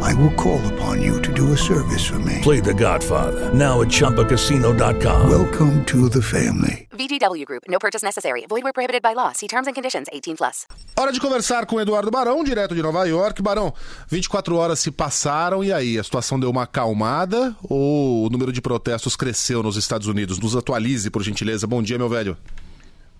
I will call upon you to do a service for me. Play The Godfather now at ChumbaCasino.com. Welcome to the family. VGW Group. No purchase necessary. Void where prohibited by law. See terms and conditions. 18 plus. Hora de conversar com o Eduardo Barão, direto de Nova York. Barão, 24 horas se passaram e aí, a situação deu uma acalmada ou o número de protestos cresceu nos Estados Unidos? Nos atualize, por gentileza. Bom dia, meu velho.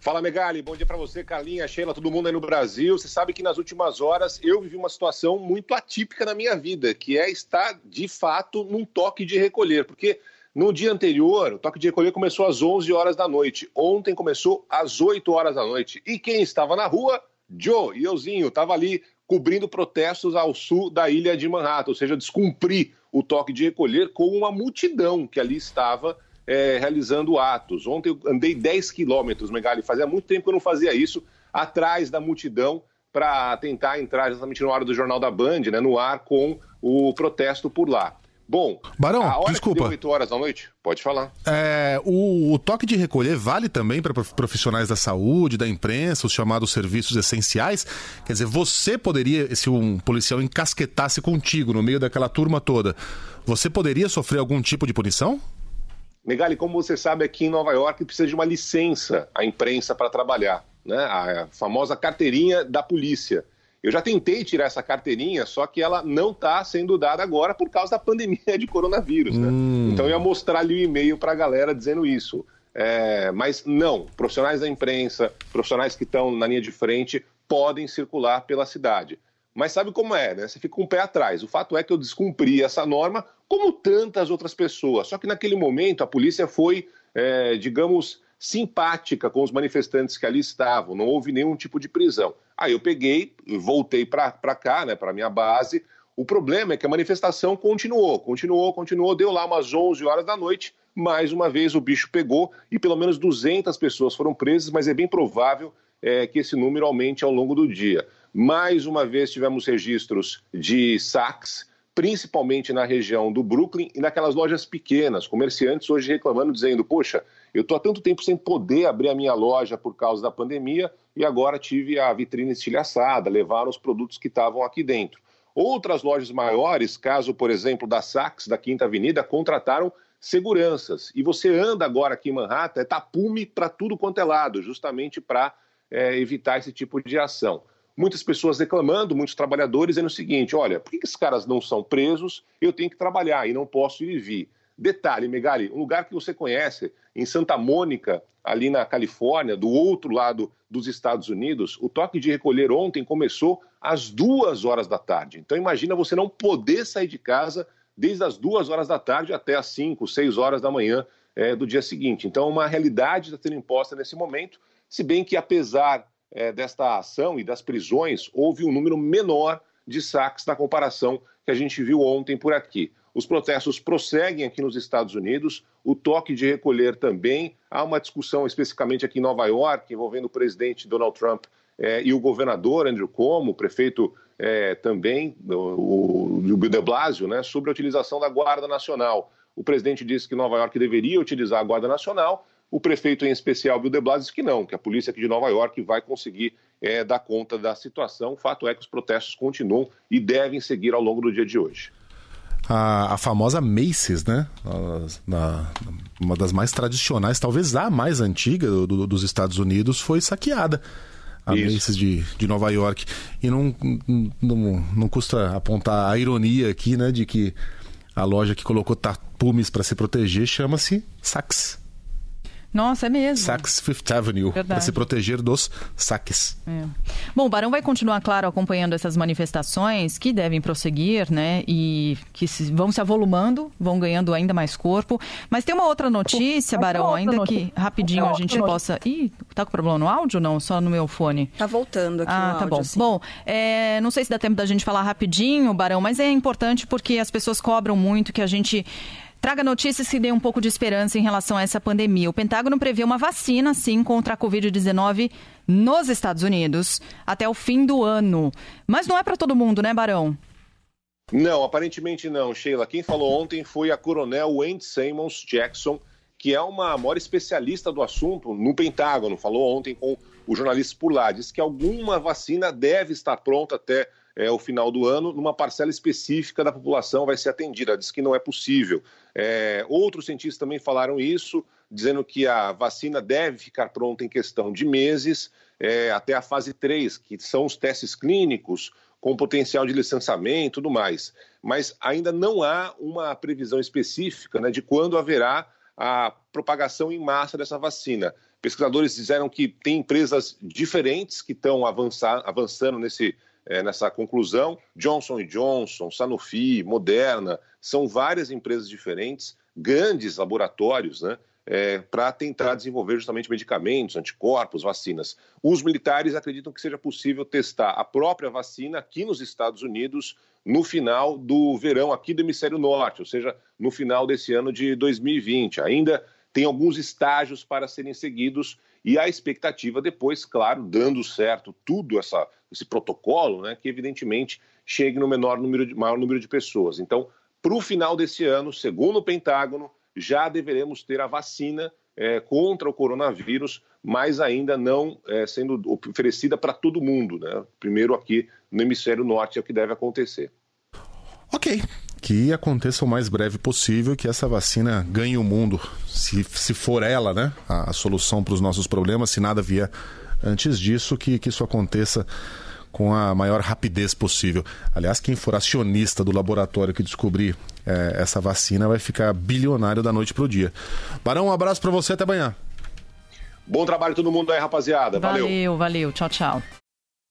Fala, Megali. Bom dia para você, Carlinha, Sheila, todo mundo aí no Brasil. Você sabe que nas últimas horas eu vivi uma situação muito atípica na minha vida, que é estar, de fato, num toque de recolher. Porque no dia anterior, o toque de recolher começou às 11 horas da noite. Ontem começou às 8 horas da noite. E quem estava na rua? Joe e euzinho. Estava ali cobrindo protestos ao sul da ilha de Manhattan, ou seja, descumprir o toque de recolher com uma multidão que ali estava é, realizando atos. Ontem eu andei 10 quilômetros, Megali, fazia muito tempo que eu não fazia isso, atrás da multidão, para tentar entrar exatamente no ar do Jornal da Band, né, no ar com o protesto por lá. Bom, Barão, a hora desculpa. que deu 8 horas da noite, pode falar. É, o, o toque de recolher vale também para profissionais da saúde, da imprensa, os chamados serviços essenciais? Quer dizer, você poderia, se um policial encasquetasse contigo no meio daquela turma toda, você poderia sofrer algum tipo de punição? Megali, como você sabe, aqui em Nova York precisa de uma licença a imprensa para trabalhar, né? A famosa carteirinha da polícia. Eu já tentei tirar essa carteirinha, só que ela não está sendo dada agora por causa da pandemia de coronavírus, né? Hum. Então eu ia mostrar ali o um e-mail para a galera dizendo isso. É, mas não, profissionais da imprensa, profissionais que estão na linha de frente, podem circular pela cidade. Mas sabe como é, né? Você fica com um o pé atrás. O fato é que eu descumpri essa norma, como tantas outras pessoas. Só que naquele momento a polícia foi, é, digamos, simpática com os manifestantes que ali estavam. Não houve nenhum tipo de prisão. Aí eu peguei voltei para cá, né, para minha base. O problema é que a manifestação continuou, continuou, continuou. Deu lá umas 11 horas da noite. Mais uma vez o bicho pegou e pelo menos 200 pessoas foram presas, mas é bem provável é, que esse número aumente ao longo do dia. Mais uma vez tivemos registros de saques, principalmente na região do Brooklyn e naquelas lojas pequenas, comerciantes hoje reclamando, dizendo: Poxa, eu estou há tanto tempo sem poder abrir a minha loja por causa da pandemia e agora tive a vitrine estilhaçada, levaram os produtos que estavam aqui dentro. Outras lojas maiores, caso, por exemplo, da Saks, da Quinta Avenida, contrataram seguranças. E você anda agora aqui em Manhattan, é tapume para tudo quanto é lado, justamente para é, evitar esse tipo de ação muitas pessoas reclamando, muitos trabalhadores, dizendo o seguinte: olha, por que esses caras não são presos? Eu tenho que trabalhar e não posso ir e vir. Detalhe, Megali, um lugar que você conhece, em Santa Mônica, ali na Califórnia, do outro lado dos Estados Unidos, o toque de recolher ontem começou às duas horas da tarde. Então imagina você não poder sair de casa desde as duas horas da tarde até as cinco, seis horas da manhã é, do dia seguinte. Então uma realidade está sendo imposta nesse momento, se bem que apesar é, desta ação e das prisões, houve um número menor de saques na comparação que a gente viu ontem por aqui. Os protestos prosseguem aqui nos Estados Unidos, o toque de recolher também. Há uma discussão especificamente aqui em Nova York envolvendo o presidente Donald Trump é, e o governador Andrew Cuomo, o prefeito é, também, o, o de Blasio, né, sobre a utilização da Guarda Nacional. O presidente disse que Nova York deveria utilizar a Guarda Nacional, O prefeito, em especial, Bill de Blasio, disse que não, que a polícia aqui de Nova York vai conseguir é, dar conta da situação. O fato é que os protestos continuam e devem seguir ao longo do dia de hoje. A, a famosa Macy's, né? Na, uma das mais tradicionais, talvez a mais antiga do, do, dos Estados Unidos, foi saqueada. A Isso. Macy's de, de Nova York. E não, não, não custa apontar a ironia aqui, né? De que a loja que colocou tapumes para se proteger chama-se Saks. Nossa, é mesmo. Saks Fifth Avenue, para se proteger dos saques. É. Bom, o Barão vai continuar, claro, acompanhando essas manifestações que devem prosseguir, né? E que se, vão se avolumando, vão ganhando ainda mais corpo. Mas tem uma outra notícia, Barão, outra ainda notícia. que rapidinho a gente possa. Ih, tá com problema no áudio ou não? Só no meu fone? Tá voltando aqui. Ah, tá áudio, bom. Sim. Bom, é, não sei se dá tempo da gente falar rapidinho, Barão, mas é importante porque as pessoas cobram muito que a gente Traga notícias que dêem um pouco de esperança em relação a essa pandemia. O Pentágono prevê uma vacina, sim, contra a Covid-19 nos Estados Unidos até o fim do ano. Mas não é para todo mundo, né, Barão? Não, aparentemente não, Sheila. Quem falou ontem foi a coronel Wendy Simmons Jackson, que é uma maior especialista do assunto no Pentágono. Falou ontem com o jornalista por lá. Disse que alguma vacina deve estar pronta até é, o final do ano, numa parcela específica da população vai ser atendida. Diz que não é possível. É, outros cientistas também falaram isso, dizendo que a vacina deve ficar pronta em questão de meses, é, até a fase 3, que são os testes clínicos com potencial de licenciamento e tudo mais. Mas ainda não há uma previsão específica né, de quando haverá a propagação em massa dessa vacina. Pesquisadores disseram que tem empresas diferentes que estão avançando nesse é, nessa conclusão. Johnson Johnson, Sanofi, Moderna, são várias empresas diferentes, grandes laboratórios, né? É, para tentar desenvolver justamente medicamentos, anticorpos, vacinas. Os militares acreditam que seja possível testar a própria vacina aqui nos Estados Unidos no final do verão aqui do hemisfério norte, ou seja, no final desse ano de 2020. Ainda tem alguns estágios para serem seguidos e a expectativa depois, claro, dando certo tudo essa, esse protocolo, né, que evidentemente chegue no menor número de, maior número de pessoas. Então, para o final desse ano, segundo o Pentágono, já deveremos ter a vacina é, contra o coronavírus, mas ainda não é, sendo oferecida para todo mundo. Né? Primeiro aqui no hemisfério norte é o que deve acontecer. Ok. Que aconteça o mais breve possível, que essa vacina ganhe o mundo. Se, se for ela, né? A, a solução para os nossos problemas, se nada vier antes disso, que, que isso aconteça com a maior rapidez possível. Aliás, quem for acionista do laboratório que descobrir é, essa vacina vai ficar bilionário da noite para o dia. Barão, um abraço para você, até amanhã. Bom trabalho todo mundo aí, rapaziada. Valeu, valeu. valeu. Tchau, tchau.